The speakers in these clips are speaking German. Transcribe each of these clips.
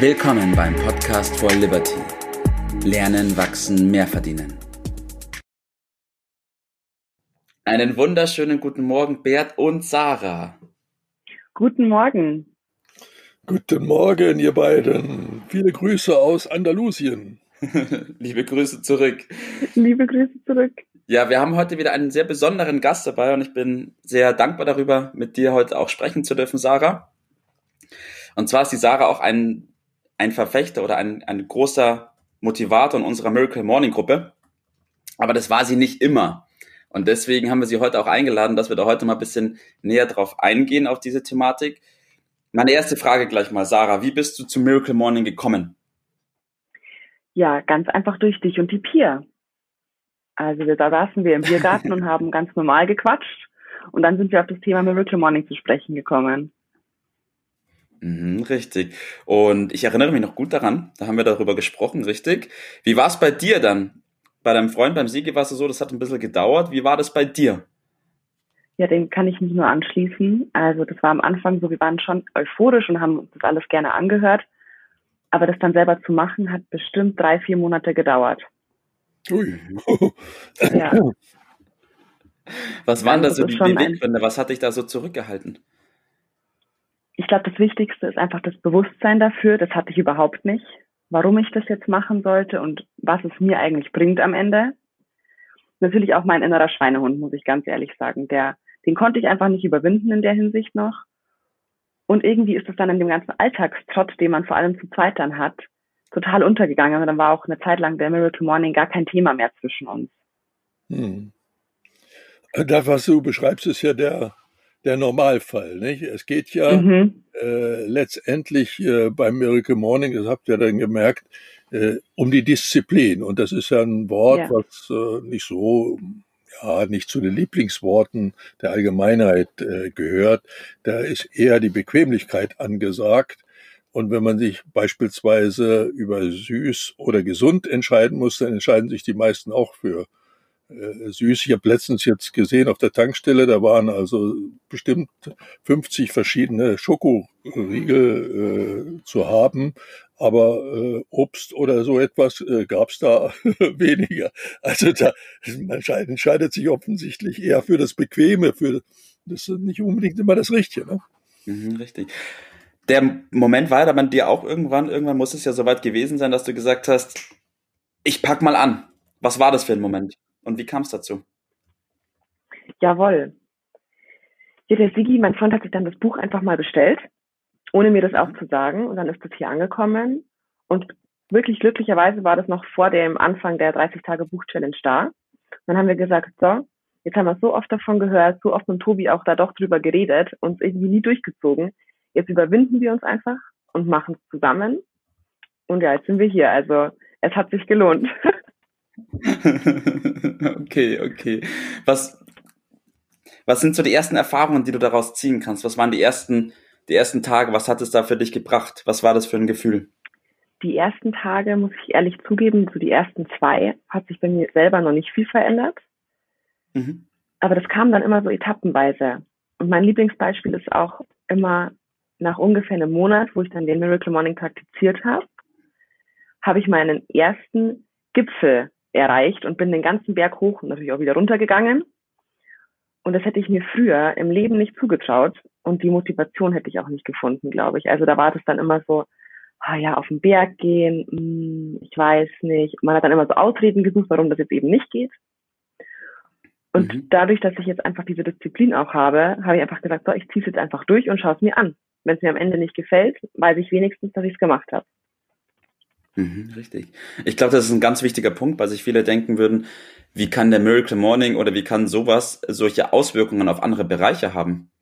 Willkommen beim Podcast for Liberty. Lernen, wachsen, mehr verdienen. Einen wunderschönen guten Morgen, Bert und Sarah. Guten Morgen. Guten Morgen, ihr beiden. Viele Grüße aus Andalusien. Liebe Grüße zurück. Liebe Grüße zurück. Ja, wir haben heute wieder einen sehr besonderen Gast dabei und ich bin sehr dankbar darüber, mit dir heute auch sprechen zu dürfen, Sarah. Und zwar ist die Sarah auch ein ein Verfechter oder ein, ein großer Motivator in unserer Miracle Morning Gruppe. Aber das war sie nicht immer. Und deswegen haben wir sie heute auch eingeladen, dass wir da heute mal ein bisschen näher drauf eingehen auf diese Thematik. Meine erste Frage gleich mal, Sarah, wie bist du zu Miracle Morning gekommen? Ja, ganz einfach durch dich und die Pia. Also da saßen wir im Biergarten und haben ganz normal gequatscht und dann sind wir auf das Thema Miracle Morning zu sprechen gekommen. Mhm, richtig. Und ich erinnere mich noch gut daran, da haben wir darüber gesprochen, richtig. Wie war es bei dir dann? Bei deinem Freund, beim Siege war es so, das hat ein bisschen gedauert. Wie war das bei dir? Ja, dem kann ich mich nur anschließen. Also das war am Anfang so, wir waren schon euphorisch und haben uns das alles gerne angehört. Aber das dann selber zu machen, hat bestimmt drei, vier Monate gedauert. Ui. ja. Was waren also da so die Beweggründe? Was hat dich da so zurückgehalten? Ich glaube, das Wichtigste ist einfach das Bewusstsein dafür. Das hatte ich überhaupt nicht, warum ich das jetzt machen sollte und was es mir eigentlich bringt am Ende. Natürlich auch mein innerer Schweinehund, muss ich ganz ehrlich sagen. Der, den konnte ich einfach nicht überwinden in der Hinsicht noch. Und irgendwie ist es dann in dem ganzen Alltagstrott, den man vor allem zu zweit dann hat, total untergegangen. Und dann war auch eine Zeit lang der Miracle Morning gar kein Thema mehr zwischen uns. Hm. Das, was du beschreibst, ist ja der der Normalfall. Nicht? Es geht ja mhm. äh, letztendlich äh, beim Miracle Morning, das habt ihr dann gemerkt, äh, um die Disziplin. Und das ist ja ein Wort, ja. was äh, nicht so, ja, nicht zu den Lieblingsworten der Allgemeinheit äh, gehört. Da ist eher die Bequemlichkeit angesagt. Und wenn man sich beispielsweise über süß oder gesund entscheiden muss, dann entscheiden sich die meisten auch für äh, süß. Ich habe letztens jetzt gesehen auf der Tankstelle, da waren also bestimmt 50 verschiedene Schokoriegel äh, zu haben, aber äh, Obst oder so etwas äh, gab es da weniger. Also da man entscheidet sich offensichtlich eher für das Bequeme, für das ist nicht unbedingt immer das Richtige. Ne? Mhm, richtig. Der Moment war ja bei dir auch irgendwann, irgendwann muss es ja soweit gewesen sein, dass du gesagt hast, ich pack mal an. Was war das für ein Moment? Und wie kam es dazu? Jawohl. Ja, der Sigi, mein Freund, hat sich dann das Buch einfach mal bestellt, ohne mir das auch zu sagen. Und dann ist das hier angekommen. Und wirklich glücklicherweise war das noch vor dem Anfang der 30-Tage-Buch-Challenge da. Dann haben wir gesagt, so, jetzt haben wir so oft davon gehört, so oft mit Tobi auch da doch drüber geredet, uns irgendwie nie durchgezogen. Jetzt überwinden wir uns einfach und machen es zusammen. Und ja, jetzt sind wir hier. Also es hat sich gelohnt. okay, okay. Was, was sind so die ersten Erfahrungen, die du daraus ziehen kannst? Was waren die ersten, die ersten Tage? Was hat es da für dich gebracht? Was war das für ein Gefühl? Die ersten Tage, muss ich ehrlich zugeben, so die ersten zwei, hat sich bei mir selber noch nicht viel verändert. Mhm. Aber das kam dann immer so etappenweise. Und mein Lieblingsbeispiel ist auch immer nach ungefähr einem Monat, wo ich dann den Miracle Morning praktiziert habe, habe ich meinen ersten Gipfel erreicht und bin den ganzen Berg hoch und natürlich auch wieder runtergegangen. Und das hätte ich mir früher im Leben nicht zugetraut und die Motivation hätte ich auch nicht gefunden, glaube ich. Also da war das dann immer so, ah ja, auf den Berg gehen, mh, hm, ich weiß nicht. Man hat dann immer so Ausreden gesucht, warum das jetzt eben nicht geht. Und mhm. dadurch, dass ich jetzt einfach diese Disziplin auch habe, habe ich einfach gesagt, so, ich ziehe es jetzt einfach durch und schaue es mir an. Wenn es mir am Ende nicht gefällt, weiß ich wenigstens, dass ich es gemacht habe. Mhm, richtig. Ich glaube, das ist ein ganz wichtiger Punkt, weil sich viele denken würden, wie kann der Miracle Morning oder wie kann sowas solche Auswirkungen auf andere Bereiche haben?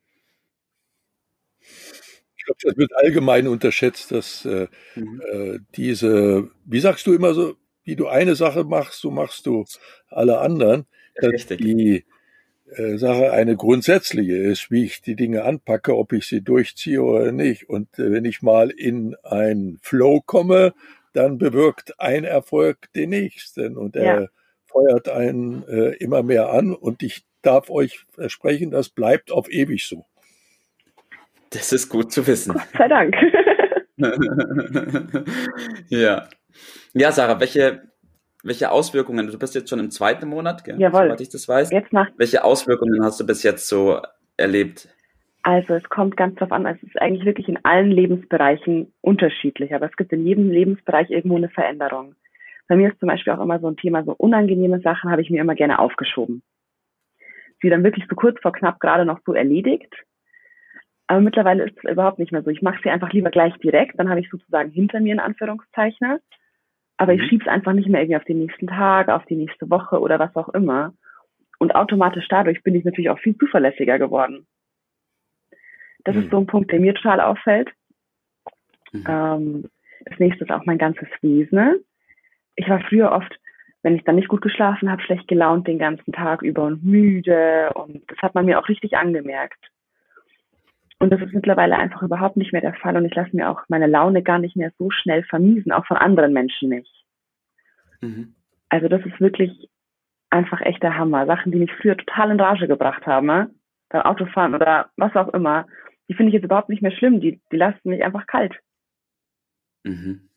Ich glaube, das wird allgemein unterschätzt, dass äh, mhm. äh, diese, wie sagst du immer so, wie du eine Sache machst, so machst du alle anderen. Dass Richtig. die äh, Sache eine grundsätzliche ist, wie ich die Dinge anpacke, ob ich sie durchziehe oder nicht. Und äh, wenn ich mal in ein Flow komme, dann bewirkt ein Erfolg den nächsten und er ja. feuert einen äh, immer mehr an und ich darf euch versprechen, das bleibt auf ewig so. Das ist gut zu wissen. Gott sei Dank. ja. Ja, Sarah, welche, welche Auswirkungen, du bist jetzt schon im zweiten Monat, gell? Jawohl. soweit ich das weiß. Jetzt nach welche Auswirkungen hast du bis jetzt so erlebt? Also es kommt ganz drauf an, es ist eigentlich wirklich in allen Lebensbereichen unterschiedlich, aber es gibt in jedem Lebensbereich irgendwo eine Veränderung. Bei mir ist zum Beispiel auch immer so ein Thema, so unangenehme Sachen habe ich mir immer gerne aufgeschoben. Sie dann wirklich so kurz vor knapp gerade noch so erledigt. Aber mittlerweile ist es überhaupt nicht mehr so. Ich mache sie einfach lieber gleich direkt, dann habe ich sozusagen hinter mir in Anführungszeichen. Aber ich mhm. schiebe es einfach nicht mehr irgendwie auf den nächsten Tag, auf die nächste Woche oder was auch immer. Und automatisch dadurch bin ich natürlich auch viel zuverlässiger geworden. Das mhm. ist so ein Punkt, der mir total auffällt. Mhm. Ähm, das nächste ist auch mein ganzes Wesen. Ich war früher oft, wenn ich dann nicht gut geschlafen habe, schlecht gelaunt den ganzen Tag über und müde. Und das hat man mir auch richtig angemerkt. Und das ist mittlerweile einfach überhaupt nicht mehr der Fall. Und ich lasse mir auch meine Laune gar nicht mehr so schnell vermiesen, auch von anderen Menschen nicht. Mhm. Also das ist wirklich einfach echter Hammer. Sachen, die mich früher total in Rage gebracht haben, ne? beim Autofahren oder was auch immer die finde ich jetzt überhaupt nicht mehr schlimm. Die, die lassen mich einfach kalt. Mhm.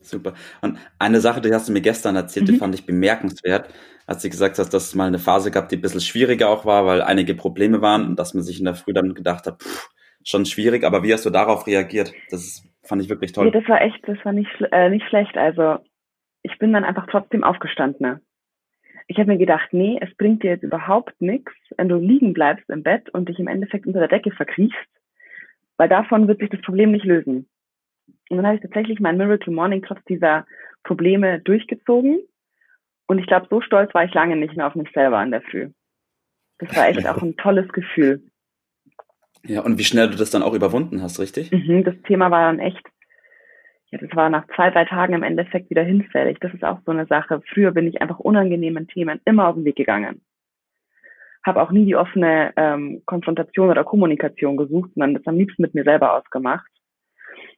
Super. Und eine Sache, die hast du mir gestern erzählt, mhm. die fand ich bemerkenswert, als du gesagt hast, dass es mal eine Phase gab, die ein bisschen schwieriger auch war, weil einige Probleme waren und dass man sich in der Früh dann gedacht hat, pff, schon schwierig, aber wie hast du darauf reagiert? Das fand ich wirklich toll. Nee, das war echt, das war nicht, äh, nicht schlecht. Also ich bin dann einfach trotzdem aufgestanden. Ne? Ich habe mir gedacht, nee, es bringt dir jetzt überhaupt nichts, wenn du liegen bleibst im Bett und dich im Endeffekt unter der Decke verkriechst weil davon wird sich das Problem nicht lösen. Und dann habe ich tatsächlich mein Miracle Morning trotz dieser Probleme durchgezogen. Und ich glaube, so stolz war ich lange nicht mehr auf mich selber in der Früh. Das war echt auch ein tolles Gefühl. Ja, und wie schnell du das dann auch überwunden hast, richtig? Mhm, das Thema war dann echt, ja, das war nach zwei, drei Tagen im Endeffekt wieder hinfällig. Das ist auch so eine Sache. Früher bin ich einfach unangenehmen Themen immer auf den Weg gegangen habe auch nie die offene ähm, Konfrontation oder Kommunikation gesucht, sondern das am liebsten mit mir selber ausgemacht.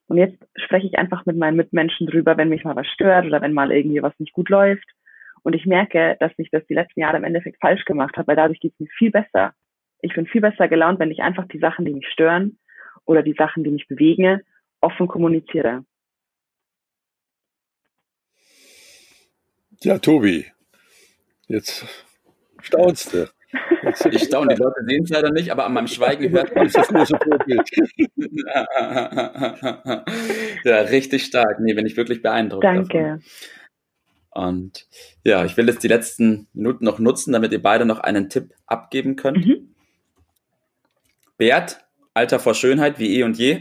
Und jetzt spreche ich einfach mit meinen Mitmenschen drüber, wenn mich mal was stört oder wenn mal irgendwie was nicht gut läuft. Und ich merke, dass ich das die letzten Jahre im Endeffekt falsch gemacht habe, weil dadurch geht es mir viel besser. Ich bin viel besser gelaunt, wenn ich einfach die Sachen, die mich stören oder die Sachen, die mich bewegen, offen kommuniziere. Ja, Tobi, jetzt staunst du. Ich staune, die Leute sehen es leider nicht, aber an meinem Schweigen hört man das große Vorbild. ja, richtig stark. Nee, bin ich wirklich beeindruckt. Danke. Davon. Und ja, ich will jetzt die letzten Minuten noch nutzen, damit ihr beide noch einen Tipp abgeben könnt. Mhm. Bert, Alter vor Schönheit wie eh und je.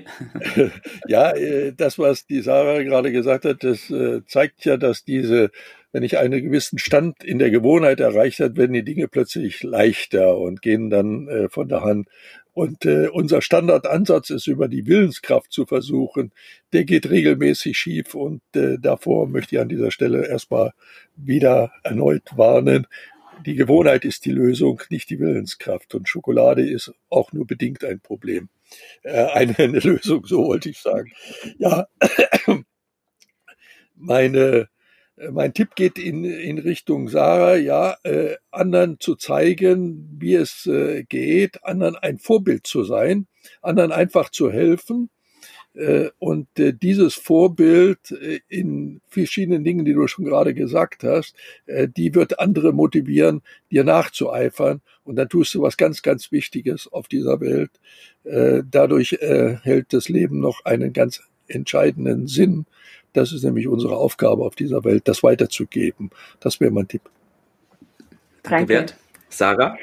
ja, äh, das, was die Sarah gerade gesagt hat, das äh, zeigt ja, dass diese wenn ich einen gewissen Stand in der Gewohnheit erreicht hat, werden die Dinge plötzlich leichter und gehen dann äh, von der Hand. Und unser Standardansatz ist, über die Willenskraft zu versuchen. Der geht regelmäßig schief und davor möchte ich an dieser Stelle erstmal wieder erneut warnen. Die Gewohnheit ist die Lösung, nicht die Willenskraft. Und Schokolade ist auch nur bedingt ein Problem. Äh, eine, eine Lösung, so wollte ich sagen. Ja, meine äh, mein Tipp geht in, in Richtung Sarah, ja, äh, anderen zu zeigen, wie es äh, geht, anderen ein Vorbild zu sein, anderen einfach zu helfen. Äh, und äh, dieses Vorbild äh, in verschiedenen Dingen, die du schon gerade gesagt hast, die wird andere motivieren, dir nachzueifern. Und dann tust du was ganz, ganz Wichtiges auf dieser Welt. Dadurch hält das Leben noch einen ganz entscheidenden Sinn. Das ist nämlich unsere Aufgabe auf dieser Welt, das weiterzugeben. Das wäre mein Tipp. Danke, Bert. Sarah?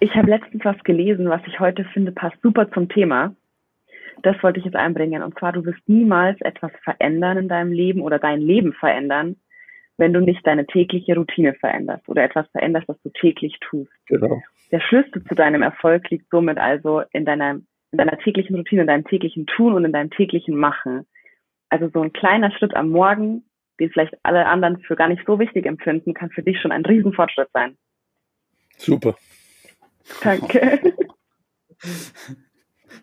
Ich habe letztens was gelesen, was ich heute finde, passt super zum Thema. Das wollte ich jetzt einbringen. Und zwar, du wirst niemals etwas verändern in deinem Leben oder dein Leben verändern, wenn du nicht deine tägliche Routine veränderst oder etwas veränderst, was du täglich tust. Genau. Der Schlüssel zu deinem Erfolg liegt somit also in deiner, in deiner täglichen Routine, in deinem täglichen Tun und in deinem täglichen Machen. Also so ein kleiner Schritt am Morgen, den vielleicht alle anderen für gar nicht so wichtig empfinden, kann für dich schon ein Riesenfortschritt sein. Super. Danke.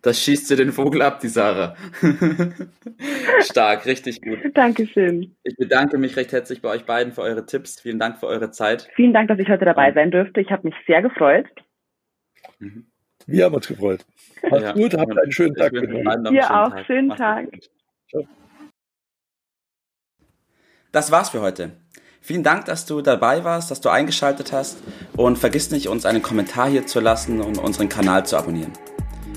das schießt dir den Vogel ab, die Sarah. Stark, richtig gut. Dankeschön. Ich bedanke mich recht herzlich bei euch beiden für eure Tipps. Vielen Dank für eure Zeit. Vielen Dank, dass ich heute dabei sein durfte. Ich habe mich sehr gefreut. Mhm. Wir haben uns gefreut. Macht's ja, gut, habt einen schönen Tag. Ihr auch, Tag. schönen Tag. Ciao. Das war's für heute. Vielen Dank, dass du dabei warst, dass du eingeschaltet hast und vergiss nicht, uns einen Kommentar hier zu lassen und unseren Kanal zu abonnieren.